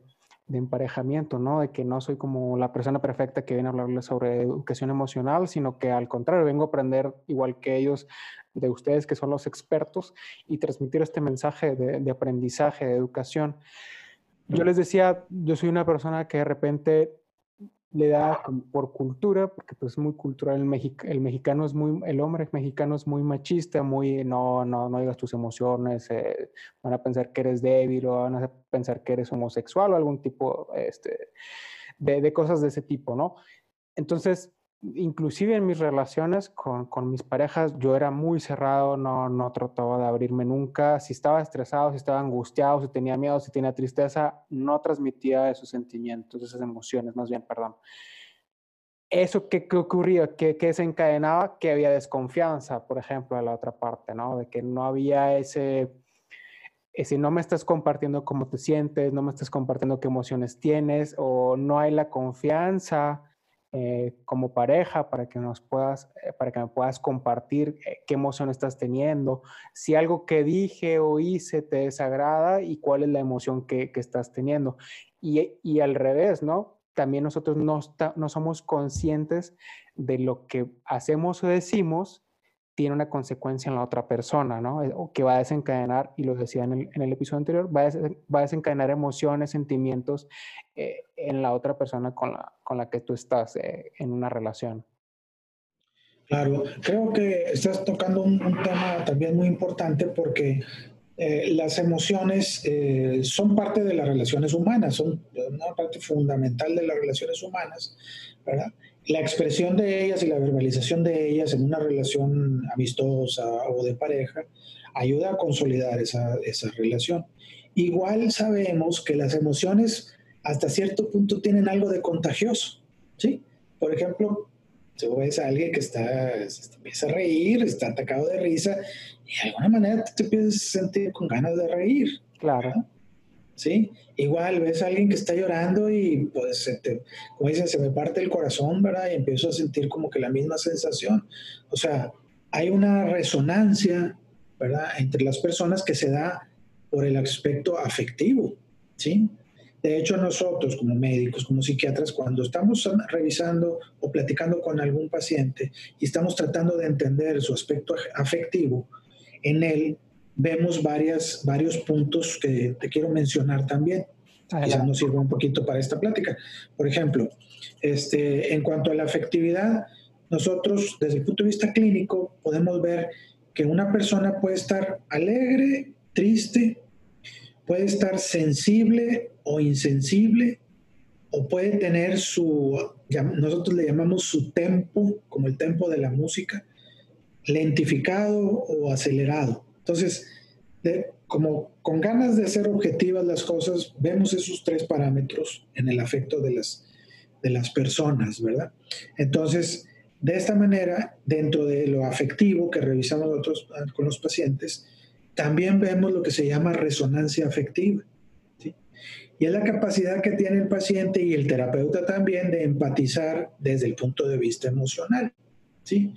de, emparejamiento, ¿no? De que no soy como la persona perfecta que viene a hablarles sobre educación emocional, sino que al contrario, vengo a aprender igual que ellos de ustedes que son los expertos y transmitir este mensaje de, aprendizaje, de educación. Yo les decía, yo soy una persona que de repente le da por cultura, porque pues es muy cultural, el, el, mexicano es muy, el hombre mexicano es muy machista, muy, no, no, no digas tus emociones, eh, van a pensar que eres débil o van a pensar que eres homosexual o algún tipo este, de, de cosas de ese tipo, ¿no? Entonces, inclusive en mis relaciones con, con, mis parejas, yo era muy cerrado, no, no trataba de abrirme nunca. Si estaba estresado, si estaba angustiado, si tenía miedo, si tenía tristeza, no transmitía esos sentimientos, esas emociones, más bien, perdón. ¿Eso qué, qué ocurría? ¿Qué, ¿Qué desencadenaba? Que había desconfianza, por ejemplo, de la otra parte, ¿no? De que no había ese, ese no me estás compartiendo cómo te sientes, no me estás compartiendo qué emociones tienes, o no hay la confianza eh, como pareja para que nos puedas, eh, para que me puedas compartir eh, qué emoción estás teniendo, si algo que dije o hice te desagrada y cuál es la emoción que, que estás teniendo. Y, y, al revés, ¿no? También nosotros no, no somos conscientes de lo que hacemos o decimos tiene una consecuencia en la otra persona, ¿no? O que va a desencadenar, y lo decía en el, en el episodio anterior, va a, va a, desencadenar emociones, sentimientos en la otra persona con la, con la que tú estás eh, en una relación. Claro, creo que estás tocando un, tema también muy importante porque eh, las emociones son parte de las relaciones humanas, son una parte fundamental de las relaciones humanas, ¿verdad? la expresión de ellas y la verbalización de ellas en una relación amistosa o de pareja ayuda a consolidar esa relación. Igual sabemos que las emociones hasta cierto punto tienen algo de contagioso, ¿sí? Por ejemplo, si ves a alguien que está, empieza a reír, está atacado de risa, y de alguna manera te empiezas a sentir con ganas de reír. Claro. ¿sí? Igual ves a alguien que está llorando y pues, como dicen, se me parte el corazón, ¿verdad? Y empiezo a sentir como que la misma sensación. O sea, hay una resonancia, ¿verdad? Entre las personas que se da por el aspecto afectivo, ¿sí? De hecho, nosotros como médicos, como psiquiatras, cuando estamos revisando o platicando con algún paciente y estamos tratando de entender su aspecto afectivo, en él vemos varias, varios puntos que te quiero mencionar también. Quizás nos sirva un poquito para esta plática. Por ejemplo, este, en cuanto a la afectividad, nosotros desde el punto de vista clínico podemos ver que una persona puede estar alegre, triste, puede estar sensible o insensible, o puede tener su, nosotros le llamamos su tempo, como el tempo de la música, lentificado o acelerado. Entonces, como con ganas de ser objetivas las cosas, vemos esos tres parámetros en el afecto de las, de las personas, ¿verdad? Entonces, de esta manera, dentro de lo afectivo que revisamos nosotros ah, con los pacientes, también vemos lo que se llama resonancia afectiva. Y es la capacidad que tiene el paciente y el terapeuta también de empatizar desde el punto de vista emocional. ¿sí?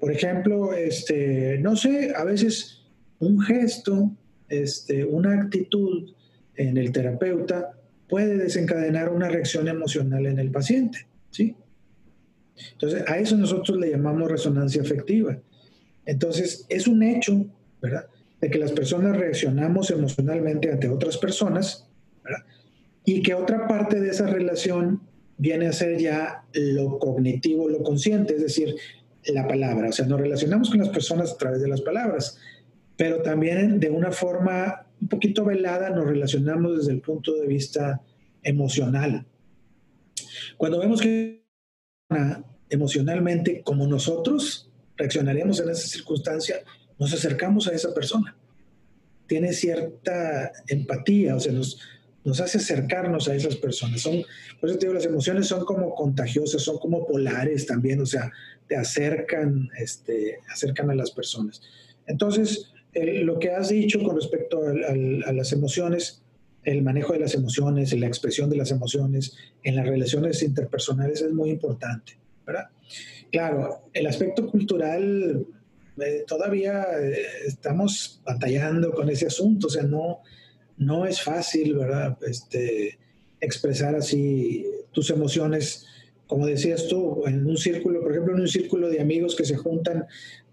Por ejemplo, este, no sé, a veces un gesto, este, una actitud en el terapeuta puede desencadenar una reacción emocional en el paciente, ¿sí? Entonces, a eso nosotros le llamamos resonancia afectiva. Entonces, es un hecho, ¿verdad? De que las personas reaccionamos emocionalmente ante otras personas. Y que otra parte de esa relación viene a ser ya lo cognitivo, lo consciente, es decir, la palabra. O sea, nos relacionamos con las personas a través de las palabras pero también de una forma un poquito velada nos relacionamos desde el punto de vista emocional. Cuando vemos que emocionalmente como nosotros reaccionaremos en esa circunstancia, nos acercamos a esa persona. Tiene cierta empatía, o sea, nos, nos hace acercarnos a esas personas. Son, por eso te digo, las emociones son como contagiosas, son como polares también, o sea, te acercan, este, acercan a las personas. Entonces, lo que has dicho con respecto a las emociones, el manejo de las emociones, la expresión de las emociones en las relaciones interpersonales es muy importante, ¿verdad? Claro, el aspecto cultural eh, todavía eh, estamos batallando con ese asunto, o sea, no, no es fácil, ¿verdad? Este, expresar así tus emociones, como decías tú, en un círculo, por ejemplo, en un círculo de amigos que se juntan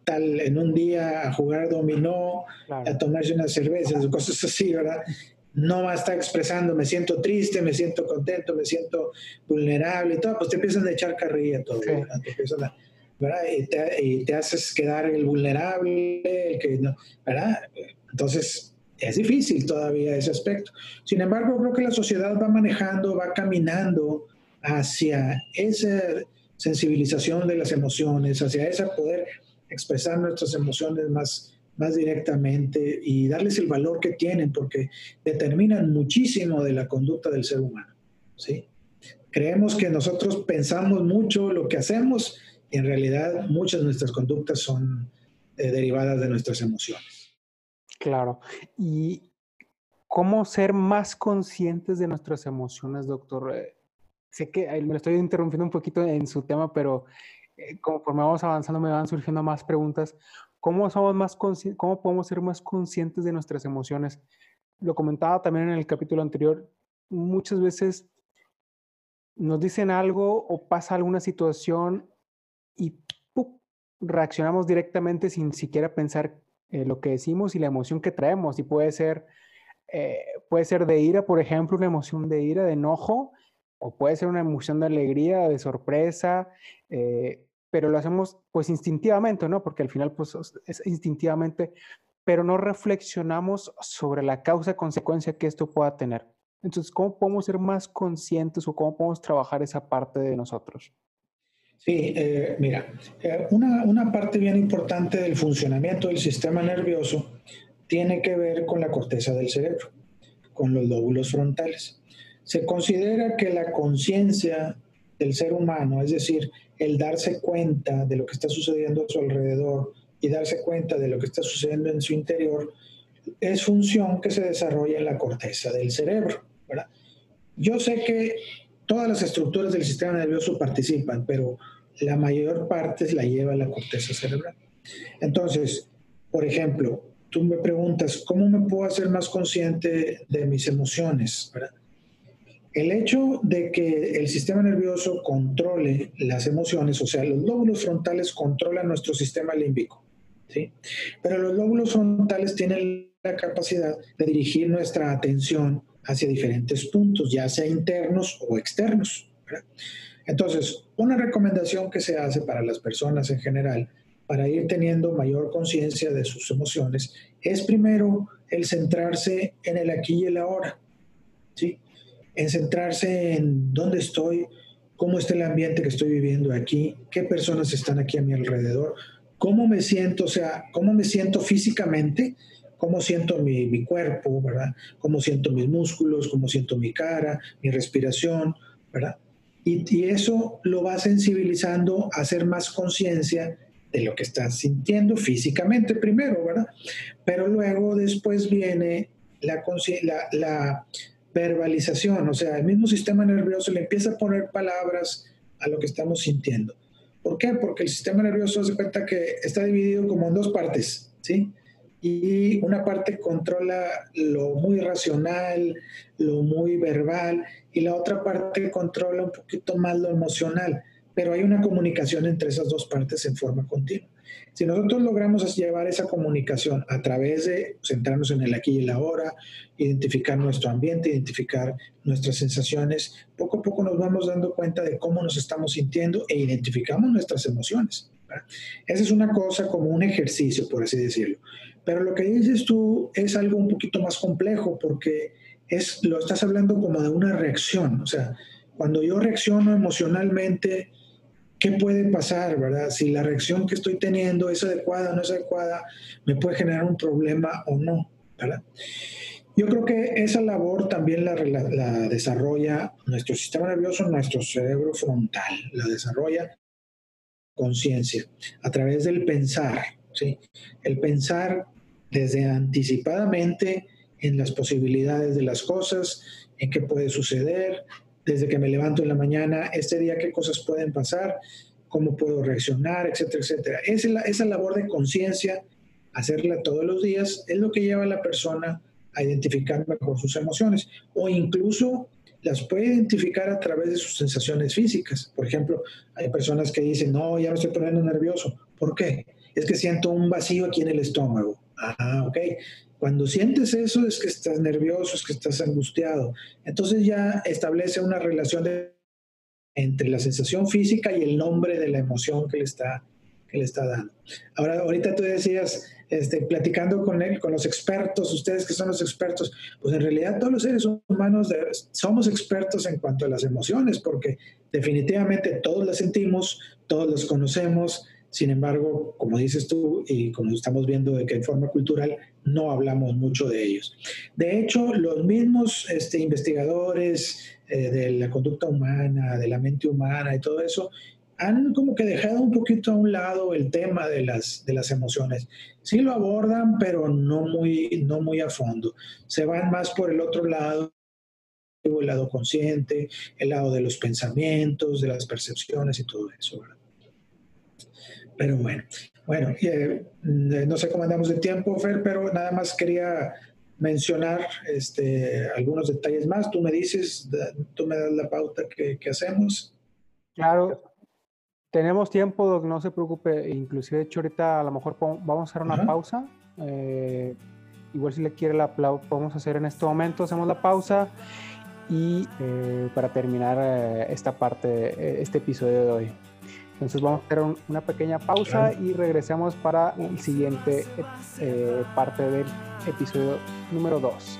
tal en un día a jugar dominó, a tomarse unas cervezas, cosas así, ¿verdad? No va a estar expresando, me siento triste, me siento contento, me siento vulnerable y todo, pues te empiezan a echar carrilla todo, ¿verdad? Y, te, y, te, haces quedar el vulnerable, el que ¿verdad? Entonces, es difícil todavía ese aspecto. Sin embargo, creo que la sociedad va manejando, va caminando hacia esa sensibilización de las emociones, hacia ese poder expresar nuestras emociones más, más directamente y darles el valor que tienen, porque determinan muchísimo de la conducta del ser humano. ¿sí? Creemos que nosotros pensamos mucho lo que hacemos y en realidad muchas de nuestras conductas son eh, derivadas de nuestras emociones. Claro. ¿Y cómo ser más conscientes de nuestras emociones, doctor? Eh, sé que me estoy interrumpiendo un poquito en su tema, pero eh, conforme vamos avanzando me van surgiendo más preguntas. ¿Cómo, somos más ¿Cómo podemos ser más conscientes de nuestras emociones? Lo comentaba también en el capítulo anterior. Muchas veces nos dicen algo o pasa alguna situación y reaccionamos directamente sin siquiera pensar eh, lo que decimos y la emoción que traemos. Y puede ser, eh, puede ser de ira, por ejemplo, una emoción de ira, de enojo, o puede ser una emoción de alegría, de sorpresa, eh, pero lo hacemos pues instintivamente, ¿no? Porque al final pues es instintivamente, pero no reflexionamos sobre la causa-consecuencia que esto pueda tener. Entonces, ¿cómo podemos ser más conscientes o cómo podemos trabajar esa parte de nosotros? Sí, eh, mira, eh, una, una, parte bien importante del funcionamiento del sistema nervioso tiene que ver con la corteza del cerebro, con los lóbulos frontales. Se considera que la conciencia del ser humano, es decir, el darse cuenta de lo que está sucediendo a su alrededor y darse cuenta de lo que está sucediendo en su interior, es función que se desarrolla en la corteza del cerebro. Yo sé que todas las estructuras del sistema nervioso participan, pero la mayor parte la lleva la corteza cerebral. Entonces, por ejemplo, tú me preguntas, ¿cómo me puedo hacer más consciente de mis emociones? El hecho de que el sistema nervioso controle las emociones, o sea, los lóbulos frontales controlan nuestro sistema límbico, ¿sí? Pero los lóbulos frontales tienen la capacidad de dirigir nuestra atención hacia diferentes puntos, ya sea internos o externos. Entonces, una recomendación que se hace para las personas en general, para ir teniendo mayor conciencia de sus emociones, es primero el centrarse en el aquí y el ahora, ¿sí? En centrarse en dónde estoy, cómo está el ambiente que estoy viviendo aquí, qué personas están aquí a mi alrededor, cómo me siento, o sea, cómo me siento físicamente, cómo siento mi, cuerpo, ¿verdad? Cómo siento mis músculos, cómo siento mi cara, mi respiración, ¿verdad? Y, y eso lo va sensibilizando a hacer más conciencia de lo que estás sintiendo físicamente primero, ¿verdad? Pero luego después viene la, la, la, verbalización, o sea, el mismo sistema nervioso le empieza a poner palabras a lo que estamos sintiendo. ¿Por qué? Porque el sistema nervioso se cuenta que está dividido como en dos partes, ¿sí? Y una parte controla lo muy racional, lo muy verbal, y la otra parte controla un poquito más lo emocional, pero hay una comunicación entre esas dos partes en forma continua. Si nosotros logramos llevar esa comunicación a través de centrarnos en el aquí y el ahora, identificar nuestro ambiente, identificar nuestras sensaciones, poco a poco nos vamos dando cuenta de cómo nos estamos sintiendo e identificamos nuestras emociones. Esa es una cosa como un ejercicio, por así decirlo. Pero lo que dices tú es algo un poquito más complejo porque es, lo estás hablando como de una reacción. O sea, cuando yo reacciono emocionalmente, ¿qué puede pasar, verdad? Si la reacción que estoy teniendo es adecuada o no es adecuada, me puede generar un problema o no, ¿verdad? Yo creo que esa labor también la, desarrolla nuestro sistema nervioso, nuestro cerebro frontal, la desarrolla conciencia a través del pensar, ¿sí? El pensar desde anticipadamente en las posibilidades de las cosas, en qué puede suceder, desde que me levanto en la mañana, este día qué cosas pueden pasar, cómo puedo reaccionar, etcétera, etcétera. Esa, esa labor de conciencia, hacerla todos los días, es lo que lleva a la persona a identificar mejor sus emociones o incluso las puede identificar a través de sus sensaciones físicas. Por ejemplo, hay personas que dicen, no, ya me estoy poniendo nervioso. ¿Por qué? Es que siento un vacío aquí en el estómago. Ah, ok. Cuando sientes eso es que estás nervioso, es que estás angustiado. Entonces ya establece una relación entre la sensación física y el nombre de la emoción que le está, que le está dando. Ahora, ahorita tú decías, este, platicando con él, con los expertos, ustedes que son los expertos, pues en realidad todos los seres humanos somos expertos en cuanto a las emociones, porque definitivamente todos las sentimos, todos las conocemos, sin embargo, como dices tú y como estamos viendo de que en forma cultural no hablamos mucho de ellos. De hecho, los mismos este, investigadores eh, de la conducta humana, de la mente humana y todo eso, han como que dejado un poquito a un lado el tema de las, de las emociones. Sí lo abordan, pero no muy, no muy a fondo. Se van más por el otro lado, el lado consciente, el lado de los pensamientos, de las percepciones y todo eso. Pero bueno, bueno, eh, no sé cómo andamos de tiempo, Fer, pero nada más quería mencionar este, algunos detalles más. Tú me dices, tú me das la pauta que, que hacemos. Claro, tenemos tiempo, Doc, no se preocupe. Inclusive, de hecho, ahorita a lo mejor vamos a hacer una pausa. Eh, igual si le quiere la podemos hacer en este momento. Hacemos la pausa y eh, para terminar eh, esta parte, este episodio de hoy. Entonces vamos a hacer una pequeña pausa y regresamos para el siguiente parte del episodio número 2.